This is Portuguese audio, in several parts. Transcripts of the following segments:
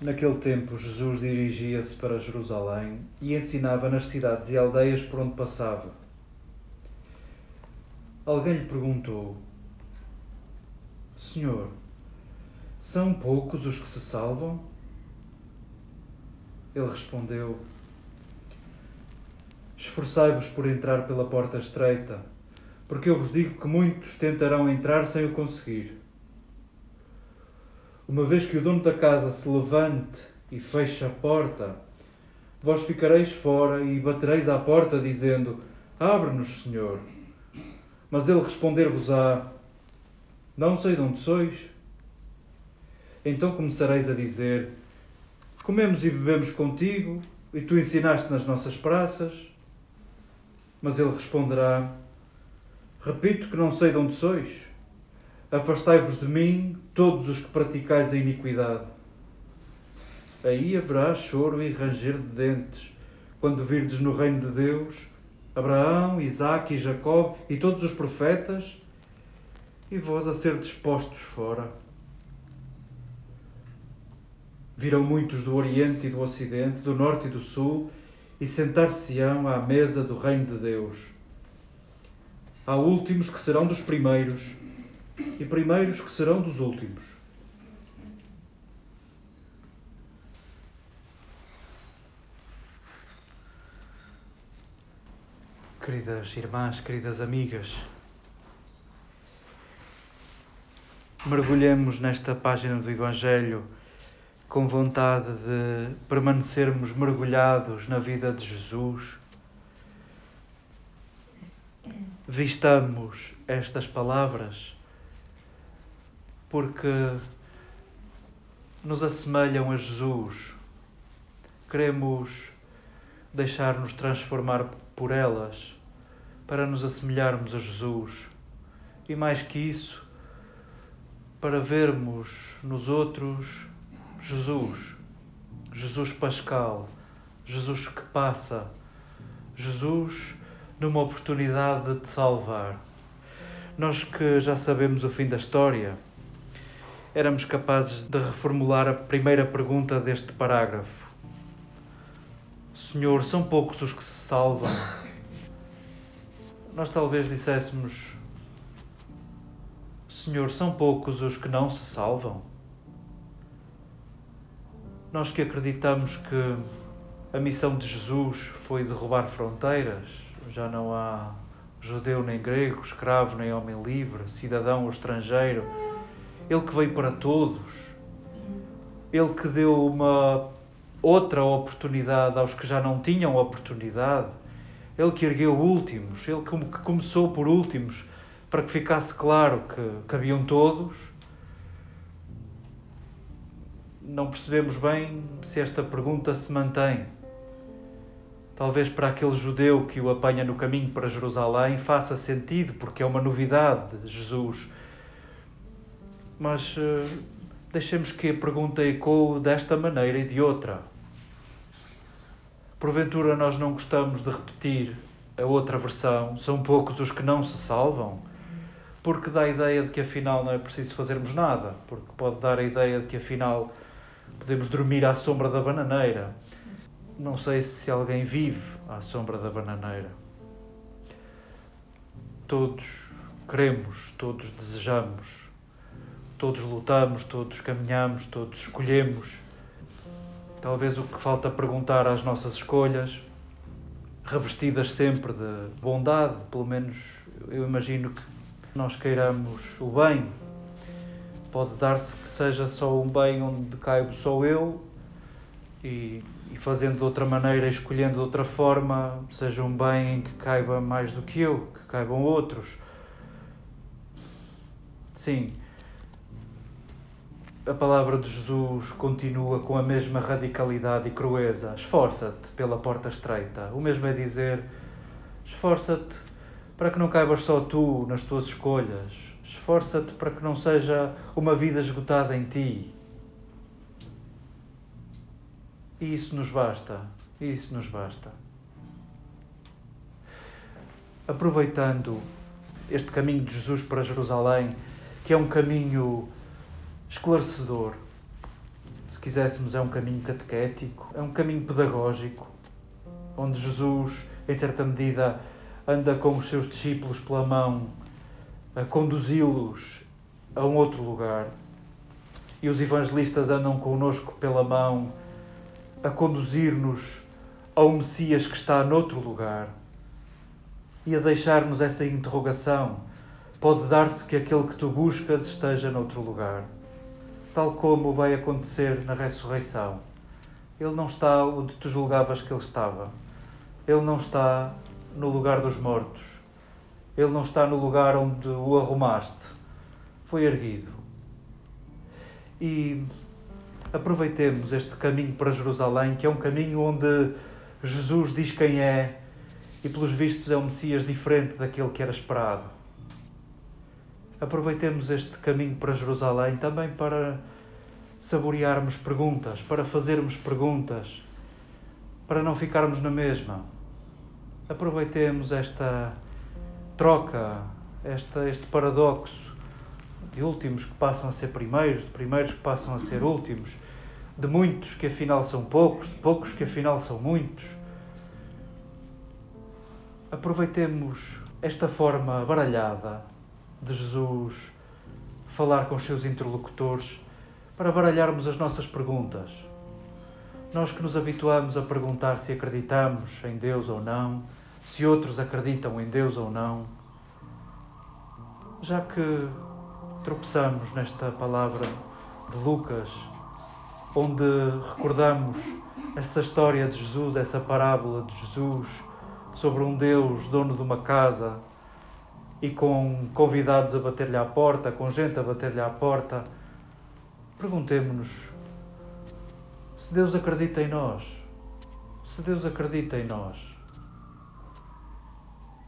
Naquele tempo, Jesus dirigia-se para Jerusalém e ensinava nas cidades e aldeias por onde passava. Alguém lhe perguntou: Senhor, são poucos os que se salvam? Ele respondeu: Esforçai-vos por entrar pela porta estreita, porque eu vos digo que muitos tentarão entrar sem o conseguir. Uma vez que o dono da casa se levante e feche a porta, vós ficareis fora e batereis à porta, dizendo: Abre-nos, Senhor. Mas ele responder-vos-á: Não sei de onde sois. Então começareis a dizer: Comemos e bebemos contigo, e tu ensinaste nas nossas praças. Mas ele responderá: Repito que não sei de onde sois. Afastai-vos de mim, todos os que praticais a iniquidade. Aí haverá choro e ranger de dentes, quando virdes no reino de Deus Abraão, Isaque e Jacó e todos os profetas, e vós a ser dispostos fora. Virão muitos do Oriente e do Ocidente, do Norte e do Sul, e sentar-se-ão à mesa do reino de Deus. Há últimos que serão dos primeiros e primeiros que serão dos últimos. Queridas irmãs, queridas amigas, mergulhemos nesta página do Evangelho com vontade de permanecermos mergulhados na vida de Jesus. Vistamos estas palavras porque nos assemelham a Jesus. Queremos deixar-nos transformar por elas para nos assemelharmos a Jesus. E mais que isso, para vermos nos outros Jesus, Jesus Pascal, Jesus que passa, Jesus numa oportunidade de te salvar. Nós que já sabemos o fim da história, éramos capazes de reformular a primeira pergunta deste parágrafo. Senhor, são poucos os que se salvam. Nós talvez disséssemos: Senhor, são poucos os que não se salvam. Nós que acreditamos que a missão de Jesus foi derrubar fronteiras, já não há judeu nem grego, escravo nem homem livre, cidadão ou estrangeiro ele que veio para todos, Ele que deu uma outra oportunidade aos que já não tinham oportunidade, Ele que ergueu últimos, Ele que começou por últimos, para que ficasse claro que cabiam todos. Não percebemos bem se esta pergunta se mantém. Talvez para aquele judeu que o apanha no caminho para Jerusalém faça sentido, porque é uma novidade, Jesus mas uh, deixemos que a pergunta ecoe desta maneira e de outra. Porventura nós não gostamos de repetir a outra versão, são poucos os que não se salvam, porque dá a ideia de que afinal não é preciso fazermos nada, porque pode dar a ideia de que afinal podemos dormir à sombra da bananeira. Não sei se alguém vive à sombra da bananeira. Todos queremos, todos desejamos Todos lutamos, todos caminhamos, todos escolhemos. Talvez o que falta perguntar às nossas escolhas, revestidas sempre de bondade, pelo menos eu imagino que nós queiramos o bem. Pode dar-se que seja só um bem onde caibo só eu e, e fazendo de outra maneira, escolhendo de outra forma, seja um bem em que caiba mais do que eu, que caibam outros. Sim, a palavra de Jesus continua com a mesma radicalidade e crueza. Esforça-te pela porta estreita. O mesmo é dizer: esforça-te para que não caibas só tu nas tuas escolhas. Esforça-te para que não seja uma vida esgotada em ti. E isso nos basta. Isso nos basta. Aproveitando este caminho de Jesus para Jerusalém, que é um caminho esclarecedor. Se se quiséssemos, é um caminho catequético, é um caminho pedagógico, onde Jesus, em certa medida, anda com os seus discípulos pela mão a conduzi-los a um outro lugar. E os evangelistas andam conosco pela mão a conduzir-nos ao Messias que está noutro lugar e a deixar-nos essa interrogação: pode dar-se que aquele que tu buscas esteja noutro lugar? Tal como vai acontecer na ressurreição. Ele não está onde tu julgavas que ele estava. Ele não está no lugar dos mortos. Ele não está no lugar onde o arrumaste. Foi erguido. E aproveitemos este caminho para Jerusalém, que é um caminho onde Jesus diz quem é e, pelos vistos, é um Messias diferente daquele que era esperado. Aproveitemos este caminho para Jerusalém também para saborearmos perguntas, para fazermos perguntas, para não ficarmos na mesma. Aproveitemos esta troca, esta, este paradoxo de últimos que passam a ser primeiros, de primeiros que passam a ser últimos, de muitos que afinal são poucos, de poucos que afinal são muitos. Aproveitemos esta forma baralhada de Jesus falar com os seus interlocutores para baralharmos as nossas perguntas. Nós que nos habituamos a perguntar se acreditamos em Deus ou não, se outros acreditam em Deus ou não, já que tropeçamos nesta palavra de Lucas, onde recordamos essa história de Jesus, essa parábola de Jesus sobre um Deus dono de uma casa e com convidados a bater-lhe à porta, com gente a bater-lhe à porta, perguntemos-nos se Deus acredita em nós. Se Deus acredita em nós.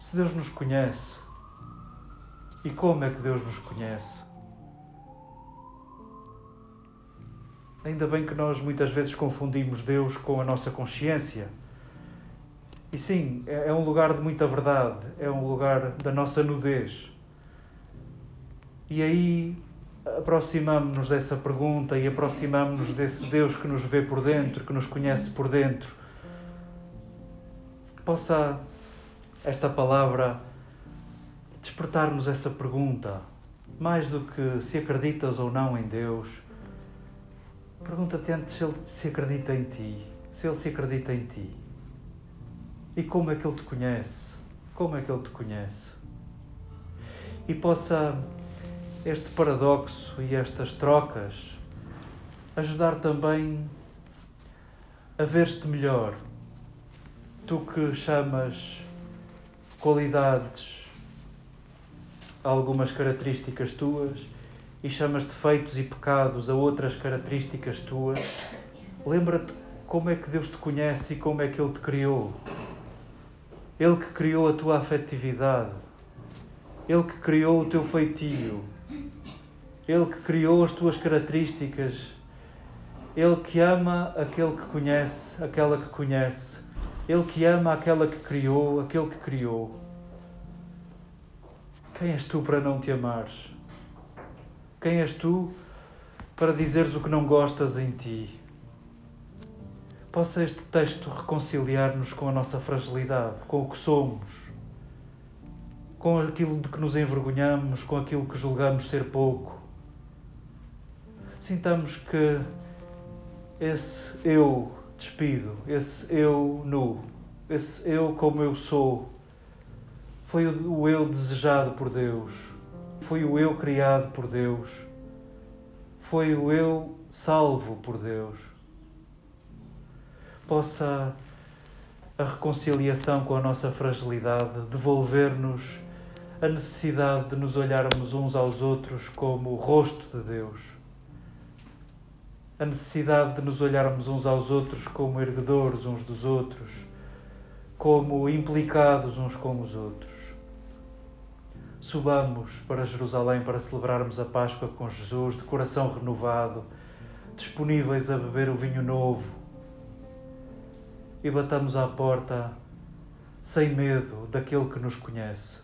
Se Deus nos conhece. E como é que Deus nos conhece? Ainda bem que nós muitas vezes confundimos Deus com a nossa consciência e sim, é, é um lugar de muita verdade, é um lugar da nossa nudez. E aí aproximamos-nos dessa pergunta e aproximamos-nos desse Deus que nos vê por dentro, que nos conhece por dentro. Possa esta palavra despertar-nos essa pergunta, mais do que se acreditas ou não em Deus. Pergunta-te antes se Ele se acredita em ti, se Ele se acredita em ti. E como é que Ele te conhece? Como é que Ele te conhece? E possa este paradoxo e estas trocas ajudar também a ver-te melhor. Tu que chamas qualidades algumas características tuas e chamas defeitos e pecados a outras características tuas, lembra-te como é que Deus te conhece e como é que Ele te criou. Ele que criou a tua afetividade, Ele que criou o teu feitio, Ele que criou as tuas características, Ele que ama aquele que conhece, aquela que conhece, Ele que ama aquela que criou, aquele que criou. Quem és tu para não te amares? Quem és tu para dizeres o que não gostas em ti? Possa este texto reconciliar-nos com a nossa fragilidade, com o que somos, com aquilo de que nos envergonhamos, com aquilo que julgamos ser pouco. Sintamos que esse eu despido, esse eu nu, esse eu como eu sou, foi o eu desejado por Deus, foi o eu criado por Deus, foi o eu salvo por Deus possa a reconciliação com a nossa fragilidade devolver-nos a necessidade de nos olharmos uns aos outros como o rosto de Deus, a necessidade de nos olharmos uns aos outros como erguedores uns dos outros, como implicados uns com os outros. Subamos para Jerusalém para celebrarmos a Páscoa com Jesus, de coração renovado, disponíveis a beber o vinho novo e batamos à porta sem medo daquele que nos conhece.